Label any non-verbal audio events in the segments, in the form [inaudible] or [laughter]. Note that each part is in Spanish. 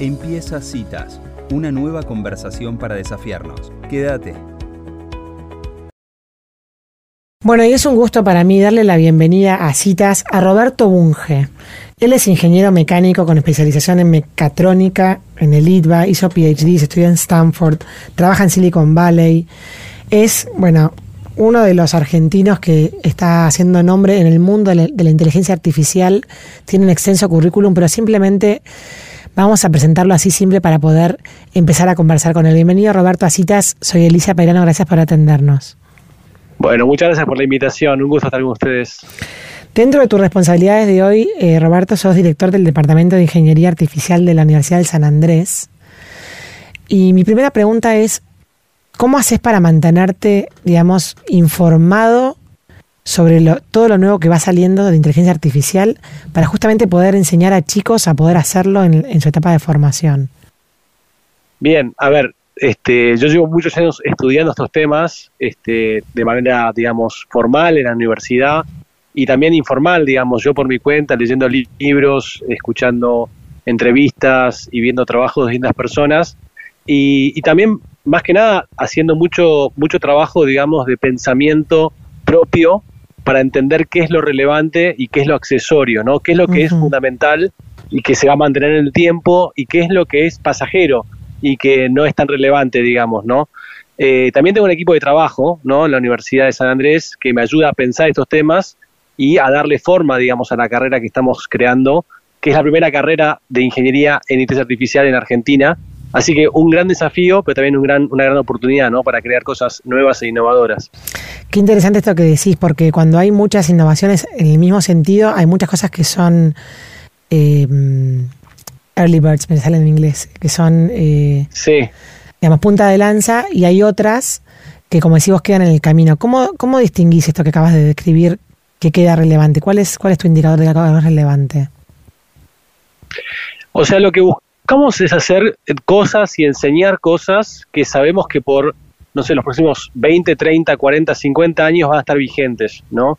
Empieza Citas, una nueva conversación para desafiarnos. Quédate. Bueno, y es un gusto para mí darle la bienvenida a Citas a Roberto Bunge. Él es ingeniero mecánico con especialización en mecatrónica en el ITBA, hizo PhD, estudió en Stanford, trabaja en Silicon Valley. Es, bueno, uno de los argentinos que está haciendo nombre en el mundo de la, inteligencia artificial. Tiene un extenso currículum, pero simplemente vamos a presentarlo así simple para poder empezar a conversar con él. Bienvenido Roberto a Citas, soy Elisa Peirano, gracias por atendernos. Bueno, muchas gracias por la invitación, un gusto estar con ustedes. Dentro de tus responsabilidades de hoy, eh, Roberto, sos director del Departamento de Ingeniería Artificial de la Universidad de San Andrés. Y mi primera pregunta es, ¿cómo haces para mantenerte, digamos, informado sobre todo lo nuevo que va saliendo de inteligencia artificial para justamente poder enseñar a chicos a poder hacerlo en, su etapa de formación? Bien, a ver, este, yo llevo muchos años estudiando estos temas este, de manera, digamos, formal en la universidad y también informal, digamos, yo por mi cuenta, leyendo libros, escuchando entrevistas y viendo trabajos de distintas personas. Y, también, más que nada, haciendo mucho, mucho trabajo, digamos, de pensamiento propio para entender qué es lo relevante y qué es lo accesorio, ¿no? Qué es lo que es fundamental y que se va a mantener en el tiempo y qué es lo que es pasajero y que no es tan relevante, digamos, ¿no? Eh, también tengo un equipo de trabajo, ¿no? En la Universidad de San Andrés que me ayuda a pensar estos temas y a darle forma, digamos, a la carrera que estamos creando, que es la primera carrera de ingeniería en inteligencia artificial en Argentina. Así que un gran desafío, pero también un gran, una gran oportunidad ¿no? para crear cosas nuevas e innovadoras. Qué interesante esto que decís, porque cuando hay muchas innovaciones en el mismo sentido, hay muchas cosas que son eh, early birds, me sale en inglés, que son, eh, sí. digamos, punta de lanza, y hay otras que, como decís, vos quedan en el camino. ¿Cómo, ¿Cómo distinguís esto que acabas de describir que queda relevante? ¿Cuál es, cuál es tu indicador de que es relevante? O sea, lo que buscamos es hacer cosas y enseñar cosas que sabemos que por, no sé, los próximos 20, 30, 40, 50 años van a estar vigentes, ¿no?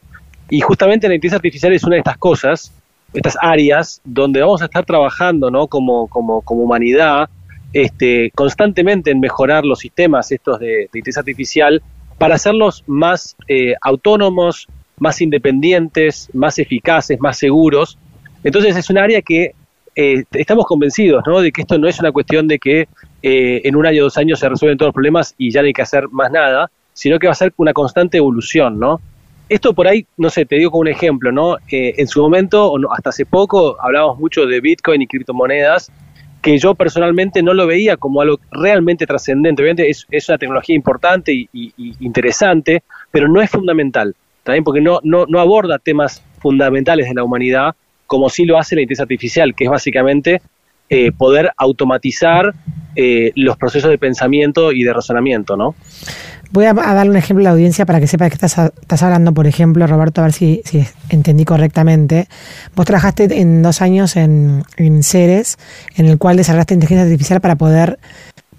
Y justamente la inteligencia artificial es una de estas cosas, estas áreas donde vamos a estar trabajando, ¿no? Como, como, como humanidad, este, constantemente en mejorar los sistemas estos de, inteligencia artificial para hacerlos más eh, autónomos, más independientes, más eficaces, más seguros. Entonces es un área que eh, estamos convencidos ¿no? de que esto no es una cuestión de que eh, en un año o dos años se resuelven todos los problemas y ya no hay que hacer más nada, sino que va a ser una constante evolución, ¿no? Esto por ahí, no sé, te digo como un ejemplo, ¿no? Eh, en su momento, o hasta hace poco, hablábamos mucho de Bitcoin y criptomonedas, que yo personalmente no lo veía como algo realmente trascendente. Obviamente es, es, una tecnología importante y, interesante, pero no es fundamental también porque no, no, no aborda temas fundamentales de la humanidad como sí lo hace la inteligencia artificial, que es básicamente eh, poder automatizar eh, los procesos de pensamiento y de razonamiento, ¿no? Voy a, darle un ejemplo a la audiencia para que sepa que estás, estás hablando, por ejemplo, Roberto, a ver si, entendí correctamente. Vos trabajaste en dos años en, en Ceres, en el cual desarrollaste inteligencia artificial para poder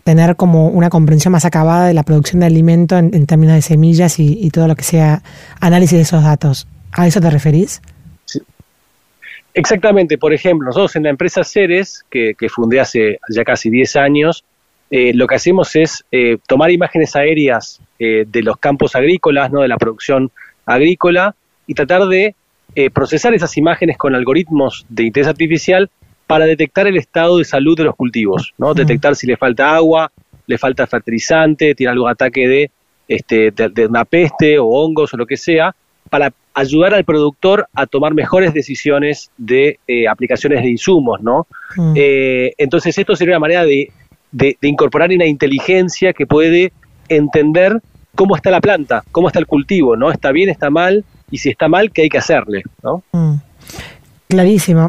tener como una comprensión más acabada de la producción de alimento en, términos de semillas y, todo lo que sea análisis de esos datos. ¿A eso te referís? Exactamente. Por ejemplo, nosotros en la empresa Ceres, que, fundé hace ya casi 10 años, eh, lo que hacemos es eh, tomar imágenes aéreas eh, de los campos agrícolas, no de la producción agrícola, y tratar de procesar esas imágenes con algoritmos de inteligencia artificial para detectar el estado de salud de los cultivos, ¿no? Detectar si le falta agua, le falta fertilizante, tiene algún ataque de, este, de, una peste o hongos o lo que sea, para ayudar al productor a tomar mejores decisiones de eh, aplicaciones de insumos, ¿no? Eh, entonces esto sería una manera de, de, incorporar una inteligencia que puede entender cómo está la planta, cómo está el cultivo, ¿no? Está bien, está mal, y si está mal, ¿qué hay que hacerle, ¿no? Clarísimo.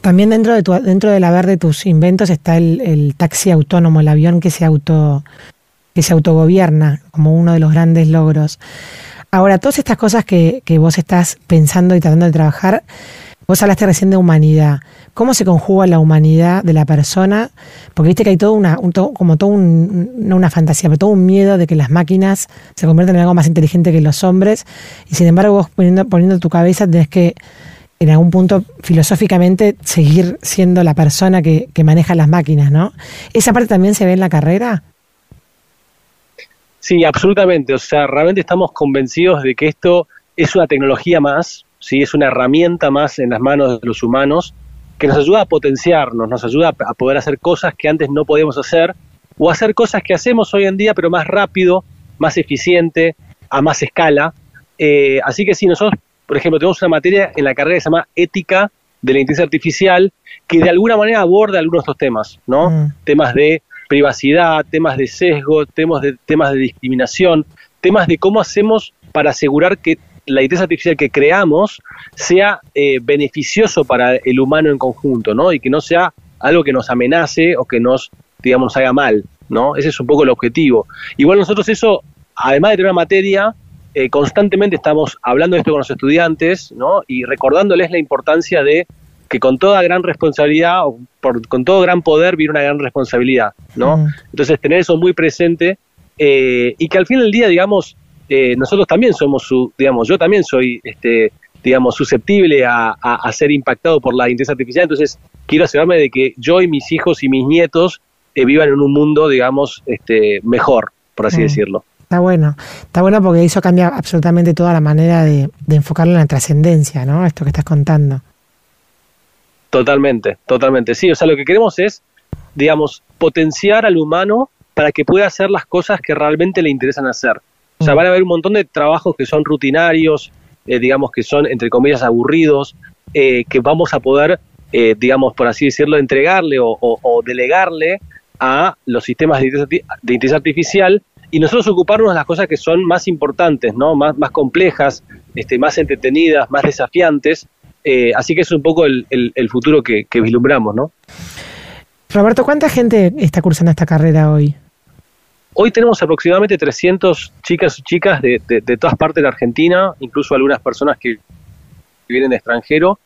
También dentro de tu, dentro del haber de tus inventos está el, taxi autónomo, el avión que se auto que se autogobierna como uno de los grandes logros. Ahora, todas estas cosas que, que vos estás pensando y tratando de trabajar, vos hablaste recién de humanidad. ¿Cómo se conjuga la humanidad de la persona? Porque viste que hay todo una, como todo un, no una fantasía, pero todo un miedo de que las máquinas se conviertan en algo más inteligente que los hombres. Y sin embargo, vos poniendo, poniendo tu cabeza tenés que en algún punto filosóficamente seguir siendo la persona que, que maneja las máquinas, ¿no? ¿Esa parte también se ve en la carrera? Sí, absolutamente. O sea, realmente estamos convencidos de que esto es una tecnología más, ¿sí? es una herramienta más en las manos de los humanos que nos ayuda a potenciarnos, nos ayuda a poder hacer cosas que antes no podíamos hacer o hacer cosas que hacemos hoy en día pero más rápido, más eficiente, a más escala. Eh, así que sí, nosotros, por ejemplo, tenemos una materia en la carrera que se llama ética de la inteligencia artificial que de alguna manera aborda algunos de estos temas, ¿no? Mm. Temas de privacidad, temas de sesgo, temas de, temas de discriminación, temas de cómo hacemos para asegurar que la inteligencia artificial que creamos sea eh, beneficioso para el humano en conjunto, ¿no? Y que no sea algo que nos amenace o que nos, digamos, haga mal, ¿no? Ese es un poco el objetivo. Igual nosotros eso, además de tener una materia, eh, constantemente estamos hablando de esto con los estudiantes, ¿no? Y recordándoles la importancia de que con toda gran responsabilidad, o con todo gran poder, viene una gran responsabilidad, ¿no? Mm. Entonces, tener eso muy presente eh, y que al fin del día, digamos, eh, nosotros también somos, su, digamos, yo también soy, este, digamos, susceptible a, ser impactado por la inteligencia artificial, entonces quiero asegurarme de que yo y mis hijos y mis nietos eh, vivan en un mundo, digamos, este, mejor, por así mm. decirlo. Está bueno, está bueno porque eso cambia absolutamente toda la manera de, de enfocarlo en la trascendencia, ¿no? Esto que estás contando. Totalmente, totalmente. Sí, o sea, lo que queremos es, digamos, potenciar al humano para que pueda hacer las cosas que realmente le interesan hacer. O sea, mm. van a haber un montón de trabajos que son rutinarios, eh, digamos que son, entre comillas, aburridos, eh, que vamos a poder, eh, digamos, por así decirlo, entregarle o, delegarle a los sistemas de inteligencia artificial y nosotros ocuparnos de las cosas que son más importantes, ¿no? Más, más complejas, este, más entretenidas, más desafiantes, eh, así que es un poco el, futuro que, vislumbramos, ¿no? Roberto, ¿cuánta gente está cursando esta carrera hoy? Hoy tenemos aproximadamente 300 chicas y chicas de, todas partes de la Argentina, incluso algunas personas que vienen de extranjero.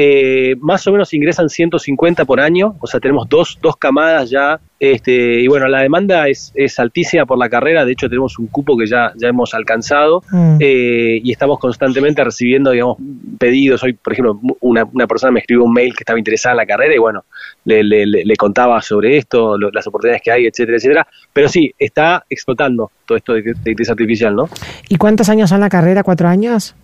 Eh, más o menos ingresan 150 por año, o sea, tenemos dos, dos camadas ya, este, y bueno, la demanda es, es altísima por la carrera, de hecho tenemos un cupo que ya, ya hemos alcanzado mm. eh, y estamos constantemente recibiendo, digamos, pedidos. Hoy, por ejemplo, una, una, persona me escribió un mail que estaba interesada en la carrera y bueno, le, le, le contaba sobre esto, las oportunidades que hay, etcétera, etcétera. Pero sí, está explotando todo esto de, de inteligencia artificial, ¿no? ¿Y cuántos años son la carrera? ¿Cuatro años?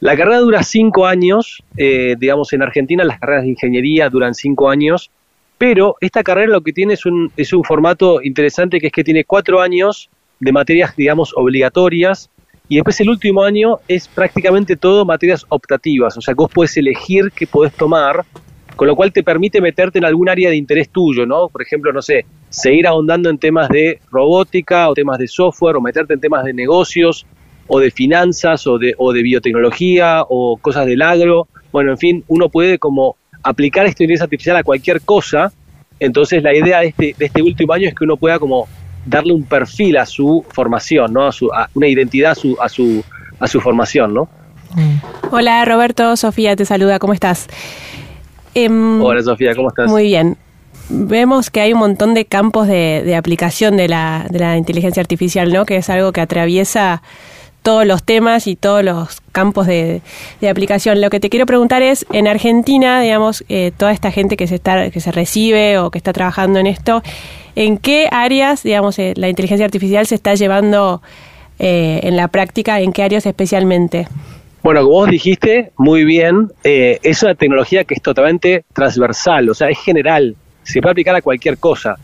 La carrera dura cinco años, eh, digamos en Argentina las carreras de ingeniería duran cinco años, pero esta carrera lo que tiene es un, es un formato interesante que es que tiene cuatro años de materias, digamos, obligatorias, y después el último año es prácticamente todo materias optativas, o sea, vos puedes elegir qué podés tomar, con lo cual te permite meterte en algún área de interés tuyo, ¿no? Por ejemplo, no sé, seguir ahondando en temas de robótica o temas de software o meterte en temas de negocios o de finanzas o de, o de biotecnología o cosas del agro. Bueno, en fin, uno puede como aplicar esta inteligencia artificial a cualquier cosa. Entonces la idea de este, de este último año es que uno pueda como darle un perfil a su formación, ¿no? A, su, una identidad a su, a su, a su formación, ¿no? Mm. Hola Roberto, Sofía te saluda, ¿cómo estás? Em, Hola Sofía, ¿cómo estás? Muy bien. Vemos que hay un montón de campos de, de aplicación de la, de la inteligencia artificial, ¿no? Que es algo que atraviesa todos los temas y todos los campos de, aplicación. Lo que te quiero preguntar es, en Argentina, digamos, eh, toda esta gente que se está, que se recibe o que está trabajando en esto, ¿en qué áreas, digamos, eh, la inteligencia artificial se está llevando eh, en la práctica? ¿En qué áreas especialmente? Bueno, como vos dijiste muy bien, es una tecnología que es totalmente transversal, o sea, es general, se puede aplicar a cualquier cosa.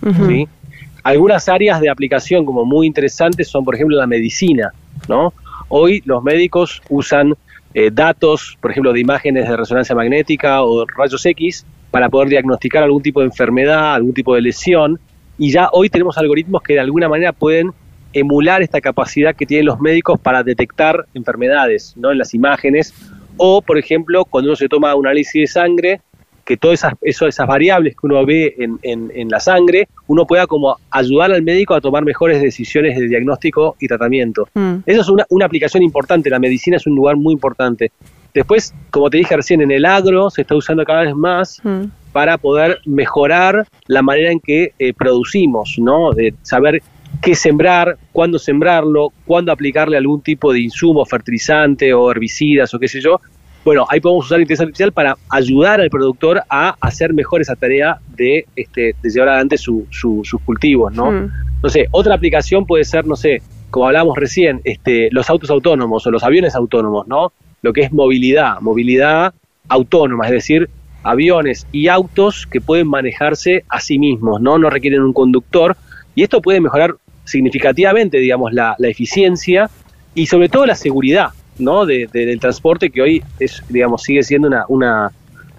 Algunas áreas de aplicación como muy interesantes son, por ejemplo, la medicina, ¿no? Hoy los médicos usan eh, datos, por ejemplo, de imágenes de resonancia magnética o rayos X para poder diagnosticar algún tipo de enfermedad, algún tipo de lesión. Y ya hoy tenemos algoritmos que de alguna manera pueden emular esta capacidad que tienen los médicos para detectar enfermedades ¿no? en las imágenes. O, por ejemplo, cuando uno se toma un análisis de sangre, que todas esas, esas variables que uno ve en, en, la sangre, uno pueda como ayudar al médico a tomar mejores decisiones de diagnóstico y tratamiento. Mm. Eso es una, una aplicación importante, la medicina es un lugar muy importante. Después, como te dije recién, en el agro se está usando cada vez más mm. para poder mejorar la manera en que eh, producimos, ¿no? De saber qué sembrar, cuándo sembrarlo, cuándo aplicarle algún tipo de insumo, fertilizante o herbicidas o qué sé yo, Bueno, ahí podemos usar inteligencia artificial para ayudar al productor a hacer mejor esa tarea de, este, de llevar adelante su, su- sus cultivos, ¿no? Mm. No sé, otra aplicación puede ser, no sé, como hablábamos recién, este, los autos autónomos o los aviones autónomos, ¿no? Lo que es movilidad, movilidad autónoma, es decir, aviones y autos que pueden manejarse a sí mismos, ¿no? No requieren un conductor y esto puede mejorar significativamente, digamos, la, la eficiencia y sobre todo la seguridad, ¿no? De, de- del transporte que hoy es, digamos, sigue siendo una, una,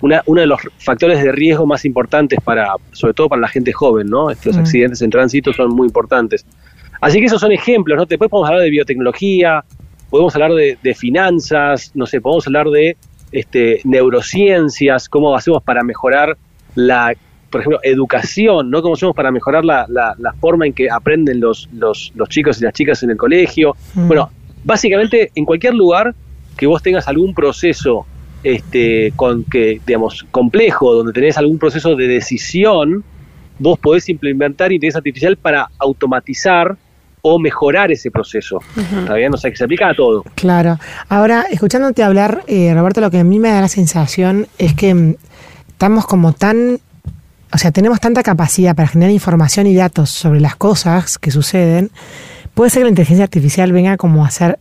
una- uno de los factores de riesgo más importantes para, sobre todo para la gente joven, ¿no? Estos Mm. accidentes en tránsito son muy importantes. Así que esos son ejemplos, ¿no? Después podemos hablar de biotecnología, podemos hablar de, de finanzas, no sé, podemos hablar de este, neurociencias, cómo hacemos para mejorar la, por ejemplo, educación, ¿no? Cómo hacemos para mejorar la, la- la forma en que aprenden los, los, los chicos y las chicas en el colegio. Mm. Bueno, básicamente en cualquier lugar que vos tengas algún proceso este, con que, digamos, complejo, donde tenés algún proceso de decisión, vos podés implementar inteligencia artificial para automatizar o mejorar ese proceso. ¿Está bien? O sea, que se aplica a todo. Claro. Ahora, escuchándote hablar, eh, Roberto, lo que a mí me da la sensación es que mm, estamos como tan, o sea, tenemos tanta capacidad para generar información y datos sobre las cosas que suceden. Puede ser que la inteligencia artificial venga como a ser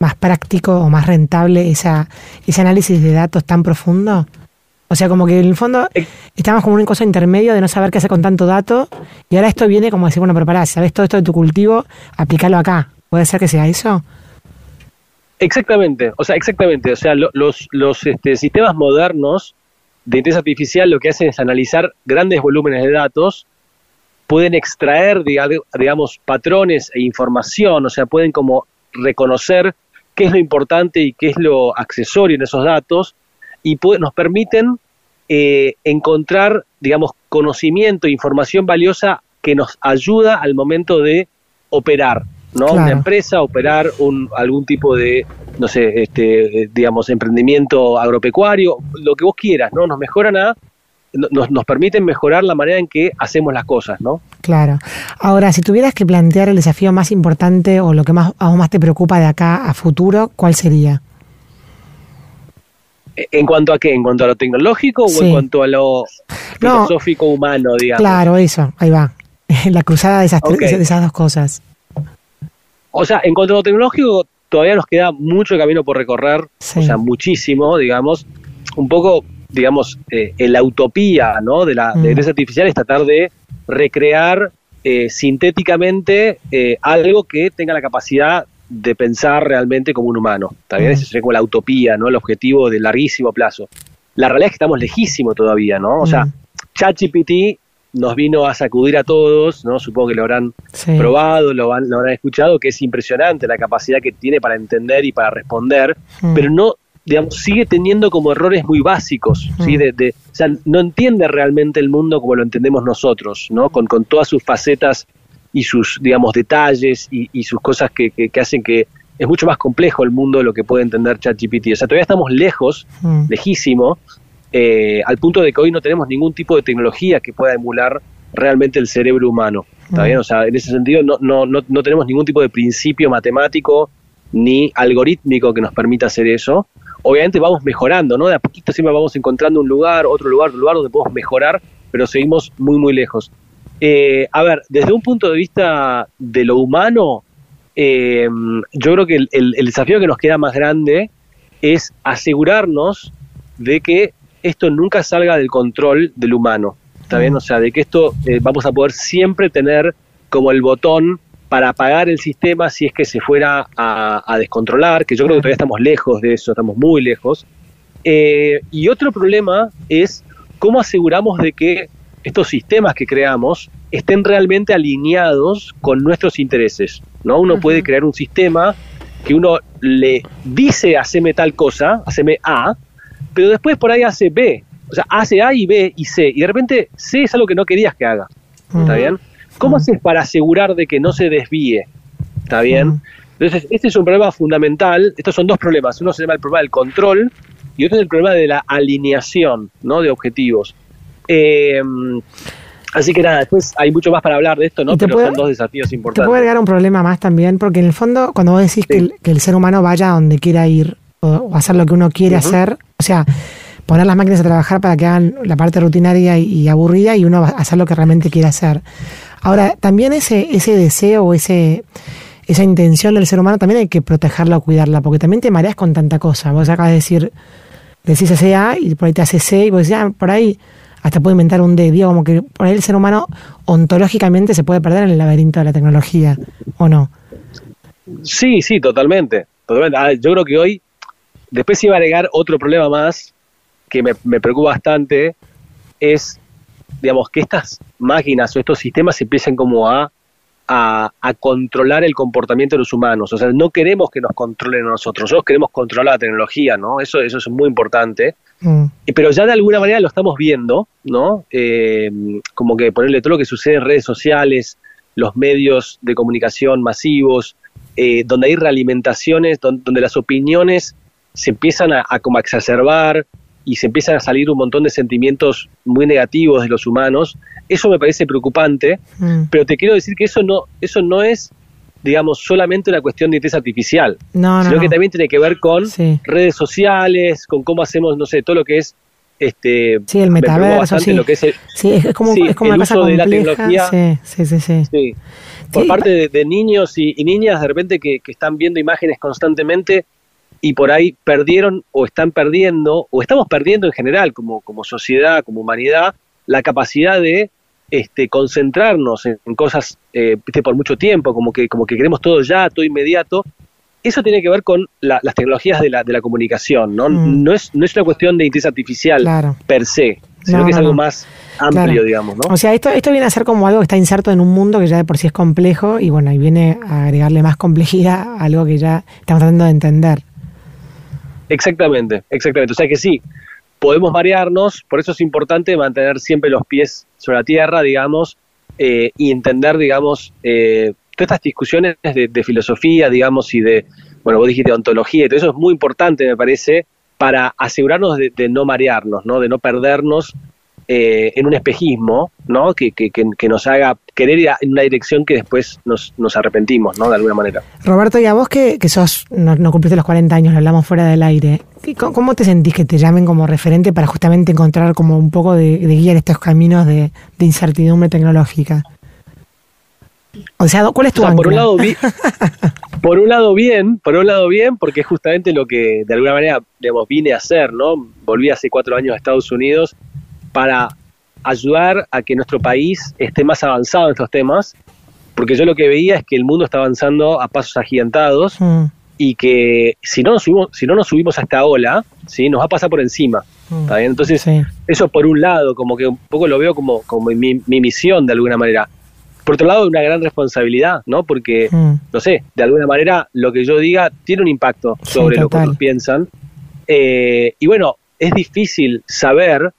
más práctico o más rentable esa, ese análisis de datos tan profundo. O sea, como que en el fondo Eh. estamos como en un cosa intermedio de no saber qué hacer con tanto dato y ahora esto viene como a decir, bueno, pero pará, si sabes todo esto de tu cultivo, aplícalo acá. ¿Puede ser que sea eso? Exactamente, o sea, exactamente. O sea, lo- los, los este, sistemas modernos de inteligencia artificial lo que hacen es analizar grandes volúmenes de datos, pueden extraer, diga- digamos, patrones e información, o sea, pueden como reconocer qué es lo importante y qué es lo accesorio en esos datos, y nos permiten eh, encontrar, digamos, conocimiento, información valiosa que nos ayuda al momento de operar, ¿no? Claro. Una empresa, operar un, algún tipo de, no sé, este, eh, digamos, emprendimiento agropecuario, lo que vos quieras, ¿no? Nos mejoran a, nos, nos permiten mejorar la manera en que hacemos las cosas, ¿no? Claro. Ahora, si tuvieras que plantear el desafío más importante o lo que más a vos más te preocupa de acá a futuro, ¿cuál sería? ¿En cuanto a qué? ¿En cuanto a lo tecnológico o Sí. en cuanto a lo No. filosófico humano, digamos? Claro, eso, ahí va. [laughs] La cruzada de esas, tres- de esas dos cosas. O sea, en cuanto a lo tecnológico, todavía nos queda mucho camino por recorrer, Sí. o sea, muchísimo, digamos, un poco, digamos, eh, la utopía, ¿no? De la, Mm. inteligencia artificial es tratar de recrear eh, sintéticamente eh, algo que tenga la capacidad de pensar realmente como un humano. También Mm. ese sería como la utopía, ¿no? El objetivo de larguísimo plazo. La realidad es que estamos lejísimos todavía, ¿no? O sea, Mm. ChatGPT nos vino a sacudir a todos, ¿no? Supongo que lo habrán Sí. probado, lo, han- lo habrán escuchado, que es impresionante la capacidad que tiene para entender y para responder, Mm. pero no, digamos, sigue teniendo como errores muy básicos, ¿sí? Mm. De, de- o sea, no entiende realmente el mundo como lo entendemos nosotros, ¿no? Con, con todas sus facetas y sus, digamos, detalles y, y sus cosas que, que- que hacen que es mucho más complejo el mundo de lo que puede entender ChatGPT. O sea, todavía estamos lejos, Mm. lejísimo, eh, al punto de que hoy no tenemos ningún tipo de tecnología que pueda emular realmente el cerebro humano. ¿Está Mm. bien? O sea, en ese sentido no, no, no, no tenemos ningún tipo de principio matemático ni algorítmico que nos permita hacer eso. Obviamente vamos mejorando, ¿no? De a poquito siempre vamos encontrando un lugar, otro lugar, otro lugar donde podemos mejorar, pero seguimos muy, muy lejos. Eh, a ver, desde un punto de vista de lo humano, eh, yo creo que el, el- el desafío que nos queda más grande es asegurarnos de que esto nunca salga del control del humano. ¿Está bien? O sea, de que esto eh, vamos a poder siempre tener como el botón para apagar el sistema si es que se fuera a, a descontrolar, que yo creo que todavía estamos lejos de eso, estamos muy lejos. Eh, y otro problema es cómo aseguramos de que estos sistemas que creamos estén realmente alineados con nuestros intereses. ¿no? Uno puede crear un sistema que uno le dice haceme tal cosa, haceme A, pero después por ahí hace B. O sea, hace A y B y C, y de repente C es algo que no querías que haga. ¿Está bien? ¿Cómo haces para asegurar de que no se desvíe? ¿Está bien? Entonces, este es un problema fundamental. Estos son dos problemas. Uno se llama el problema del control y otro es el problema de la alineación ¿no? de objetivos. Eh, así que nada, después hay mucho más para hablar de esto, ¿no? ¿Y te Pero puede- son dos desafíos Te importantes. puede agregar un problema más también, porque en el fondo, cuando vos decís que, el, que el ser humano vaya a donde quiera ir, o, hacer lo que uno quiere hacer. O sea, poner las máquinas a trabajar para que hagan la parte rutinaria y, aburrida y uno va a hacer lo que realmente quiere hacer. Ahora, también ese, ese deseo o ese, esa intención del ser humano también hay que protegerla o cuidarla, porque también te mareas con tanta cosa. Vos acabas de decir, decís ese A y por ahí te hace C y vos decís, ah, por ahí hasta puede inventar un D. Digo, como que por ahí el ser humano ontológicamente se puede perder en el laberinto de la tecnología, ¿o no? Sí, sí, totalmente. totalmente. Ah, yo creo que hoy, después iba a agregar otro problema más que me, me preocupa bastante, es, digamos, que estas máquinas o estos sistemas empiecen como a a, controlar el comportamiento de los humanos. O sea, no queremos que nos controlen a nosotros, nosotros queremos controlar la tecnología, ¿no? Eso, eso es muy importante. Mm. Pero ya de alguna manera lo estamos viendo, ¿no? Eh, como que ponerle todo lo que sucede en redes sociales, los medios de comunicación masivos, eh, donde hay realimentaciones, donde, las opiniones se empiezan a, a como exacerbar, y se empiezan a salir un montón de sentimientos muy negativos de los humanos. Eso me parece preocupante, mm. pero te quiero decir que eso no, eso no es digamos, solamente una cuestión de inteligencia artificial, sino que también tiene que ver con redes sociales, con cómo hacemos, no sé, todo lo que es este sí el metaverso sí. Lo que es sí es como, es como el una uso de la tecnología sí sí sí, sí. por parte de, niños y, niñas de repente que, que, están viendo imágenes constantemente y por ahí perdieron o están perdiendo, o estamos perdiendo en general como, como sociedad, como humanidad, la capacidad de este, concentrarnos en, cosas eh, por mucho tiempo, como que, como que queremos todo ya, todo inmediato. Eso tiene que ver con las tecnologías de la, de la comunicación, ¿no? Mm. No, es, no es una cuestión de inteligencia artificial per se, sino que es algo más amplio, digamos, ¿no? O sea, esto, esto viene a ser como algo que está inserto en un mundo que ya de por sí es complejo y bueno, y viene a agregarle más complejidad a algo que ya estamos tratando de entender. Exactamente, exactamente. O sea que sí, podemos marearnos, por eso es importante mantener siempre los pies sobre la tierra, digamos, eh, y entender, digamos, eh, todas estas discusiones de, filosofía, digamos, y de, bueno, vos dijiste ontología, y todo eso es muy importante, me parece, para asegurarnos de, de no marearnos, ¿no? De no perdernos eh, en un espejismo, ¿no? Que, que, que, nos haga querer ir en una dirección que después nos, nos arrepentimos, ¿no? De alguna manera. Roberto, y a vos que, que sos, no, no, cumpliste los 40 años, lo hablamos fuera del aire, ¿cómo te sentís que te llamen como referente para justamente encontrar como un poco de, guía en estos caminos de, incertidumbre tecnológica? O sea, ¿cuál es tu por un lado [laughs] por un lado bien, por un lado bien, porque es justamente lo que de alguna manera digamos, vine a hacer, ¿no? Volví hace cuatro años a Estados Unidos para ayudar a que nuestro país esté más avanzado en estos temas, porque yo lo que veía es que el mundo está avanzando a pasos agigantados mm. y que si no nos subimos, si no nos subimos a esta ola, ¿sí? nos va a pasar por encima. Mm. Entonces, eso por un lado, como que un poco lo veo como, como mi, misión de alguna manera. Por otro lado, una gran responsabilidad, ¿no? Porque, mm. no sé, de alguna manera lo que yo diga tiene un impacto sobre lo que otros piensan. Eh, y bueno, es difícil saber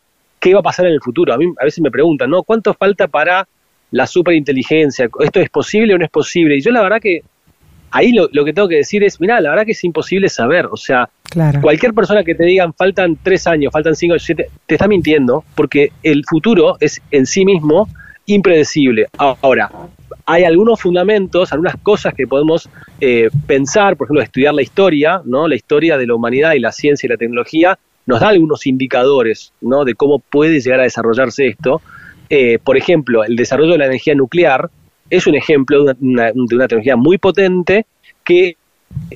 qué va a pasar en el futuro. A mí a veces me preguntan, ¿no? ¿Cuánto falta para la superinteligencia? ¿Esto es posible o no es posible? Y yo la verdad que ahí lo, que tengo que decir es, mira, la verdad que es imposible saber. O sea, cualquier persona que te digan faltan tres años, faltan cinco, siete, te está mintiendo, porque el futuro es en sí mismo impredecible. Ahora, hay algunos fundamentos, algunas cosas que podemos eh, pensar, por ejemplo, estudiar la historia, ¿no? La historia de la humanidad y la ciencia y la tecnología, nos da algunos indicadores ¿no? de cómo puede llegar a desarrollarse esto. Eh, por ejemplo, el desarrollo de la energía nuclear es un ejemplo de una, tecnología muy potente que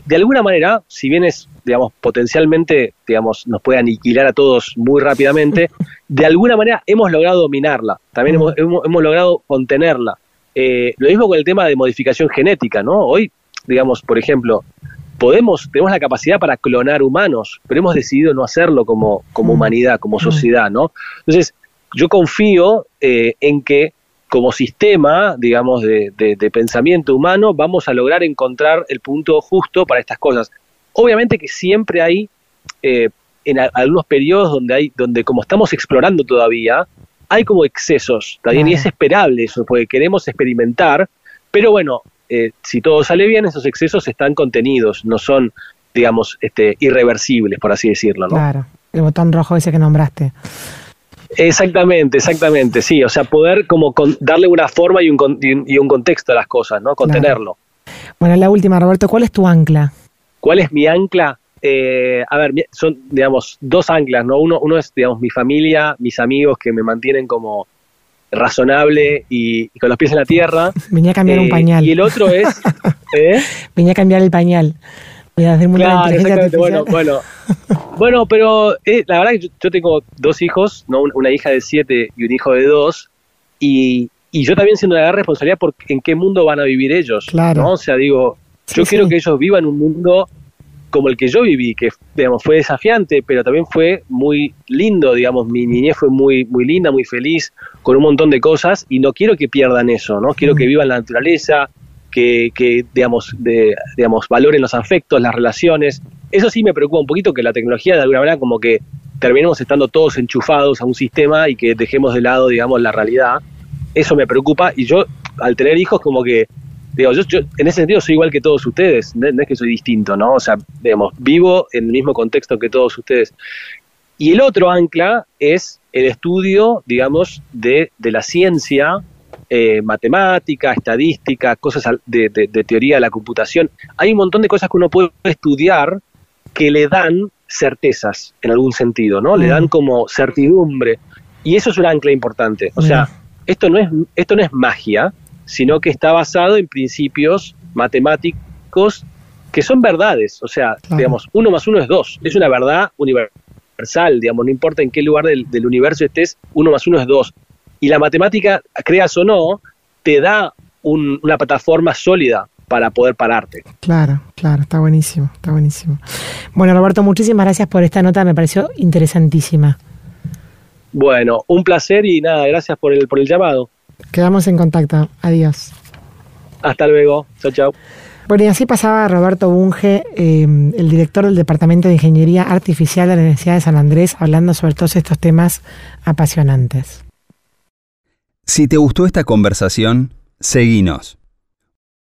de alguna manera, si bien es, digamos, potencialmente, digamos, nos puede aniquilar a todos muy rápidamente, [laughs] de alguna manera hemos logrado dominarla, también hemos, hemos, logrado contenerla. Eh, lo mismo con el tema de modificación genética, ¿no? Hoy, digamos, por ejemplo, podemos, tenemos la capacidad para clonar humanos, pero hemos decidido no hacerlo como, como mm. humanidad, como mm. sociedad, ¿no? Entonces, yo confío eh, en que como sistema, digamos, de, pensamiento humano, vamos a lograr encontrar el punto justo para estas cosas. Obviamente que siempre hay, eh, en algunos periodos donde hay, donde como estamos explorando todavía, hay como excesos, también, y es esperable eso, porque queremos experimentar, pero bueno, eh, si todo sale bien, esos excesos están contenidos, no son, digamos, este, irreversibles, por así decirlo. ¿no? Claro, el botón rojo ese que nombraste. Exactamente, exactamente, sí, o sea, poder como darle una forma y un, y un, contexto a las cosas, ¿no? Contenerlo. Bueno, la última, Roberto, ¿cuál es tu ancla? ¿Cuál es mi ancla? eh, a ver, son, digamos, dos anclas, ¿no? Uno, uno es, digamos, mi familia, mis amigos que me mantienen como razonable y, con los pies en la tierra. [laughs] Venía a cambiar un eh, pañal. Y el otro es... [laughs] ¿eh? Venía a cambiar el pañal. Voy a hacer claro, bueno, bueno. [laughs] bueno, pero eh, la verdad que yo, tengo dos hijos, ¿no? una hija de siete y un hijo de dos, y, y yo también siento una gran responsabilidad por en qué mundo van a vivir ellos. Claro. ¿no? O sea, digo, yo quiero que ellos vivan un mundo como el que yo viví, que digamos fue desafiante, pero también fue muy lindo, digamos, mi niñez fue muy muy linda, muy feliz, con un montón de cosas y no quiero que pierdan eso, ¿no? Quiero que vivan la naturaleza, que, que digamos, de, digamos, valoren los afectos, las relaciones. Eso sí me preocupa un poquito que la tecnología de alguna manera como que terminemos estando todos enchufados a un sistema y que dejemos de lado, digamos, la realidad. Eso me preocupa y yo al tener hijos como que digo, yo, en ese sentido soy igual que todos ustedes, no, es que soy distinto, ¿no? O sea, digamos, vivo en el mismo contexto que todos ustedes. Y el otro ancla es el estudio, digamos, de, de la ciencia, eh, matemática, estadística, cosas de, de, teoría de la computación. Hay un montón de cosas que uno puede estudiar que le dan certezas, en algún sentido, ¿no? Le dan como certidumbre. Y eso es un ancla importante. O sea, esto no es, esto no es magia, sino que está basado en principios matemáticos que son verdades, o sea, digamos, uno más uno es dos, es una verdad universal, digamos, no importa en qué lugar del, universo estés, uno más uno es dos. Y la matemática, creas o no, te da una plataforma sólida para poder pararte. Claro, claro, está buenísimo, está buenísimo. Bueno, Roberto, muchísimas gracias por esta nota, me pareció interesantísima. Bueno, un placer y nada, gracias por el, por el llamado. Quedamos en contacto. Adiós. Hasta luego. Chao, chao. Bueno, y así pasaba Roberto Bunge, em, el director del Departamento de Ingeniería Artificial de la Universidad de San Andrés, hablando sobre todos estos temas apasionantes. Si te gustó esta conversación, seguinos